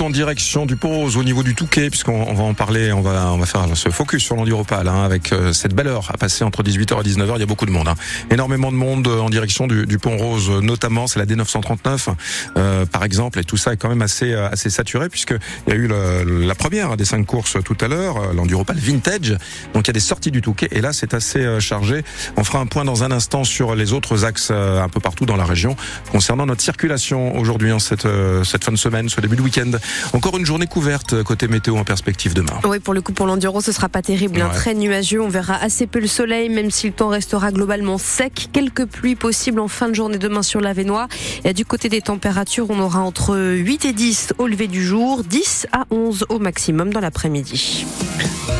En direction du Rose, au niveau du Touquet, puisqu'on va en parler, on va, on va faire ce focus sur l'enduropal, hein, avec euh, cette belle heure à passer entre 18h et 19h, il y a beaucoup de monde. Hein. Énormément de monde euh, en direction du, du Pont Rose, notamment, c'est la D939, euh, par exemple, et tout ça est quand même assez, euh, assez saturé, puisqu'il y a eu le, la première des cinq courses tout à l'heure, l'enduropal vintage, donc il y a des sorties du Touquet, et là c'est assez chargé. On fera un point dans un instant sur les autres axes un peu partout dans la région, concernant notre circulation aujourd'hui en cette, cette fin de semaine, ce début de week-end. Encore une journée couverte côté météo en perspective demain. Oui, pour le coup, pour l'enduro, ce sera pas terrible. Ouais. Très nuageux. On verra assez peu le soleil, même si le temps restera globalement sec. Quelques pluies possibles en fin de journée demain sur la Vénois. Et du côté des températures, on aura entre 8 et 10 au lever du jour, 10 à 11 au maximum dans l'après-midi.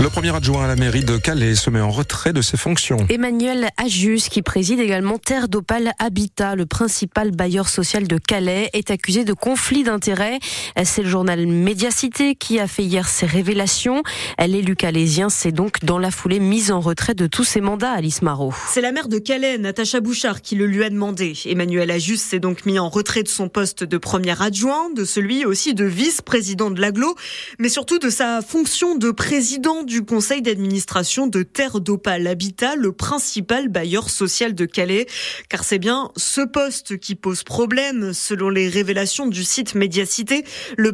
Le premier adjoint à la mairie de Calais se met en retrait de ses fonctions. Emmanuel Ajus, qui préside également Terre d'Opale Habitat, le principal bailleur social de Calais, est accusé de conflit d'intérêts. C'est le journal Médiacité qui a fait hier ses révélations. L'élu calaisien s'est donc dans la foulée mise en retrait de tous ses mandats, Alice Marot. C'est la maire de Calais, Natacha Bouchard, qui le lui a demandé. Emmanuel Ajus s'est donc mis en retrait de son poste de premier adjoint, de celui aussi de vice-président de l'aglo, mais surtout de sa fonction de président du conseil d'administration de Terre d'Opale Habitat, le principal bailleur social de Calais. Car c'est bien ce poste qui pose problème, selon les révélations du site Médiacité.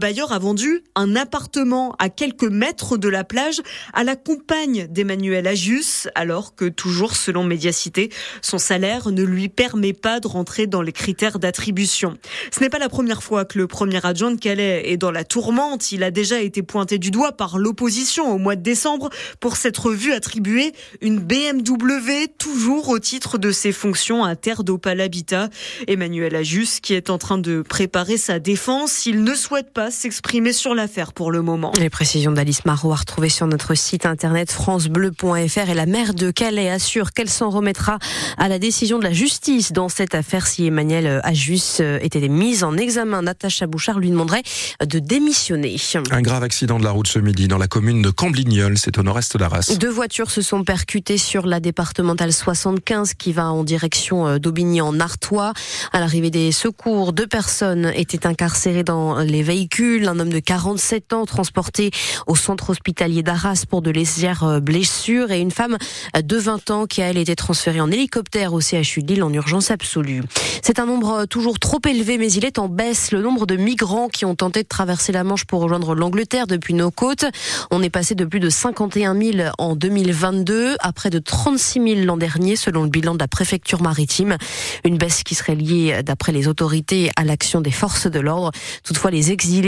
Bailleur a vendu un appartement à quelques mètres de la plage à la compagne d'Emmanuel Ajus, alors que toujours selon Médiacité, son salaire ne lui permet pas de rentrer dans les critères d'attribution. Ce n'est pas la première fois que le premier adjoint de Calais est dans la tourmente. Il a déjà été pointé du doigt par l'opposition au mois de décembre pour s'être vu attribuer une BMW toujours au titre de ses fonctions à Terre d'Opal Habitat. Emmanuel Ajus qui est en train de préparer sa défense, il ne souhaite pas s'exprimer sur l'affaire pour le moment. Les précisions d'Alice Marot à retrouver sur notre site internet francebleu.fr et la maire de Calais assure qu'elle s'en remettra à la décision de la justice dans cette affaire si Emmanuel Ajus était mise en examen. Natacha Bouchard lui demanderait de démissionner. Un grave accident de la route ce midi dans la commune de Camblignol c'est au nord-est race. Deux voitures se sont percutées sur la départementale 75 qui va en direction d'Aubigny en Artois. À l'arrivée des secours, deux personnes étaient incarcérées dans les véhicules. Un homme de 47 ans transporté au centre hospitalier d'Arras pour de légères blessures et une femme de 20 ans qui a elle été transférée en hélicoptère au CHU de Lille en urgence absolue. C'est un nombre toujours trop élevé mais il est en baisse. Le nombre de migrants qui ont tenté de traverser la Manche pour rejoindre l'Angleterre depuis nos côtes. On est passé de plus de 51 000 en 2022 à près de 36 000 l'an dernier selon le bilan de la préfecture maritime. Une baisse qui serait liée d'après les autorités à l'action des forces de l'ordre. Toutefois, les exilés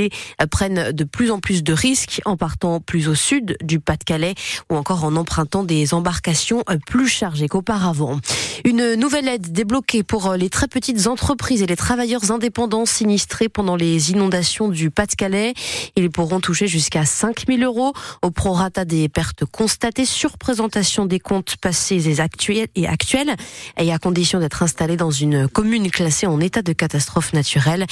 prennent de plus en plus de risques en partant plus au sud du Pas-de-Calais ou encore en empruntant des embarcations plus chargées qu'auparavant. Une nouvelle aide débloquée pour les très petites entreprises et les travailleurs indépendants sinistrés pendant les inondations du Pas-de-Calais. Ils pourront toucher jusqu'à 5 000 euros au prorata des pertes constatées sur présentation des comptes passés et actuels, et actuels et à condition d'être installés dans une commune classée en état de catastrophe naturelle.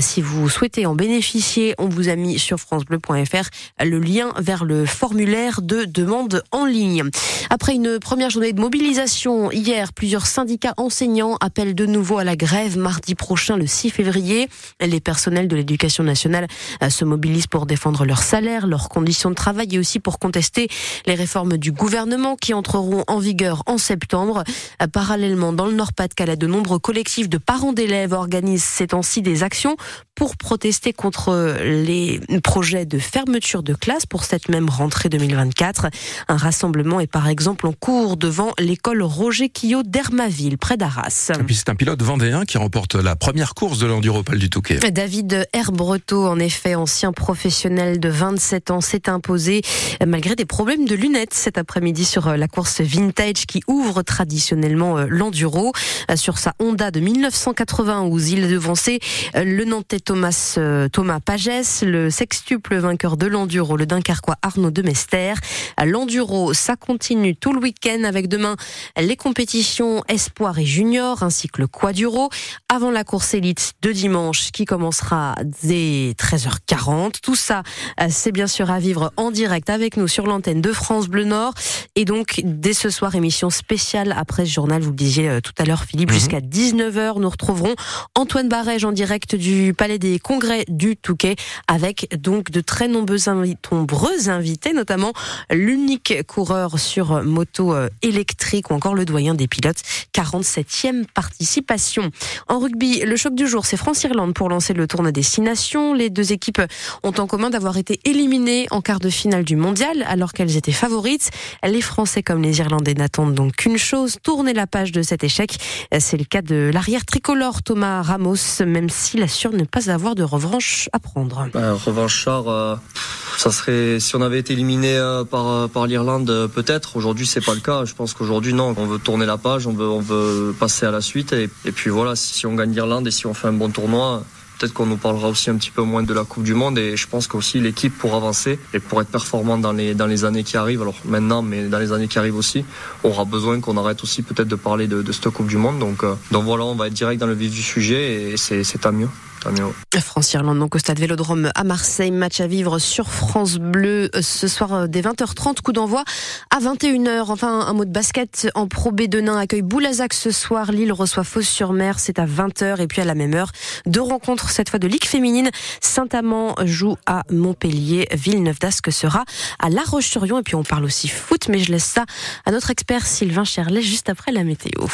Si vous souhaitez en bénéficier, on vous a mis sur francebleu.fr le lien vers le formulaire de demande en ligne. Après une première journée de mobilisation hier, plusieurs syndicats enseignants appellent de nouveau à la grève mardi prochain, le 6 février. Les personnels de l'éducation nationale se mobilisent pour défendre leur salaire, leurs conditions de travail et aussi pour contester les réformes du gouvernement qui entreront en vigueur en septembre. Parallèlement, dans le Nord-Pas-de-Calais, de nombreux collectifs de parents d'élèves organisent ces temps-ci des actions pour protester contre les projets de fermeture de classe pour cette même rentrée 2024. Un rassemblement est par exemple en cours devant l'école Roger Quillot d'Hermaville, près d'Arras. Et puis c'est un pilote vendéen qui remporte la première course de l'Enduropal du Touquet. David Herbreto, en effet, ancien professionnel de 27 ans, s'est imposé malgré des problèmes de lunettes cet après-midi sur la course vintage qui ouvre traditionnellement l'enduro. Sur sa Honda de 1991, il devançait le Nantais Thomas Thomas Pagès, le sextuple vainqueur de l'enduro, le Dunkerquois Arnaud de Mester. L'enduro, ça continue tout le week-end avec demain les compétitions espoir et junior ainsi que le quaduro avant la course élite de dimanche qui commencera dès 13h40. Tout ça, c'est bien sûr à vivre en direct avec nous sur l'antenne de France Bleu Nord et donc dès ce soir émission spéciale après ce journal, vous le disiez euh, tout à l'heure Philippe, mhm. jusqu'à 19h nous retrouverons Antoine Barège en direct du Palais des Congrès du Touquet avec donc de très nombreux, invités, notamment l'unique coureur sur moto euh, électrique ou encore le doyen des pilotes, 47e participation. En rugby, le choc du jour, c'est France-Irlande pour lancer le tournoi destination. Les deux équipes ont en commun d'avoir été éliminées en quart de finale du mondial alors qu'elles étaient favorites. Les Français comme les Irlandais n'attendent donc qu'une chose, tourner la page de cet échec. C'est le cas de l'arrière tricolore Thomas Ramos, même s'il assure ne pas avoir de revanche à prendre. Revanchard, euh, ça serait si on avait été éliminé euh, par euh, par l'Irlande, peut-être. Aujourd'hui, c'est pas le cas. Je pense qu'aujourd'hui, non. On veut tourner la page, on veut on veut passer à la suite. Et, et puis voilà, si on gagne l'Irlande et si on fait un bon tournoi peut-être qu'on nous parlera aussi un petit peu moins de la Coupe du Monde et je pense qu'aussi l'équipe pour avancer et pour être performante dans les, dans les années qui arrivent, alors maintenant, mais dans les années qui arrivent aussi, aura besoin qu'on arrête aussi peut-être de parler de, cette Coupe du Monde. Donc, donc voilà, on va être direct dans le vif du sujet et c'est à mieux. France-Irlande, donc au stade Vélodrome à Marseille. Match à vivre sur France Bleu euh, ce soir euh, dès 20h30. Coup d'envoi à 21h. Enfin, un mot de basket en Pro B de Nain accueille Boulazac ce soir. Lille reçoit Fos-sur-Mer. C'est à 20h. Et puis à la même heure, deux rencontres cette fois de Ligue féminine. Saint-Amand joue à Montpellier. Villeneuve d'Ascq sera à La Roche-sur-Yon. Et puis on parle aussi foot, mais je laisse ça à notre expert Sylvain Cherlet juste après la météo.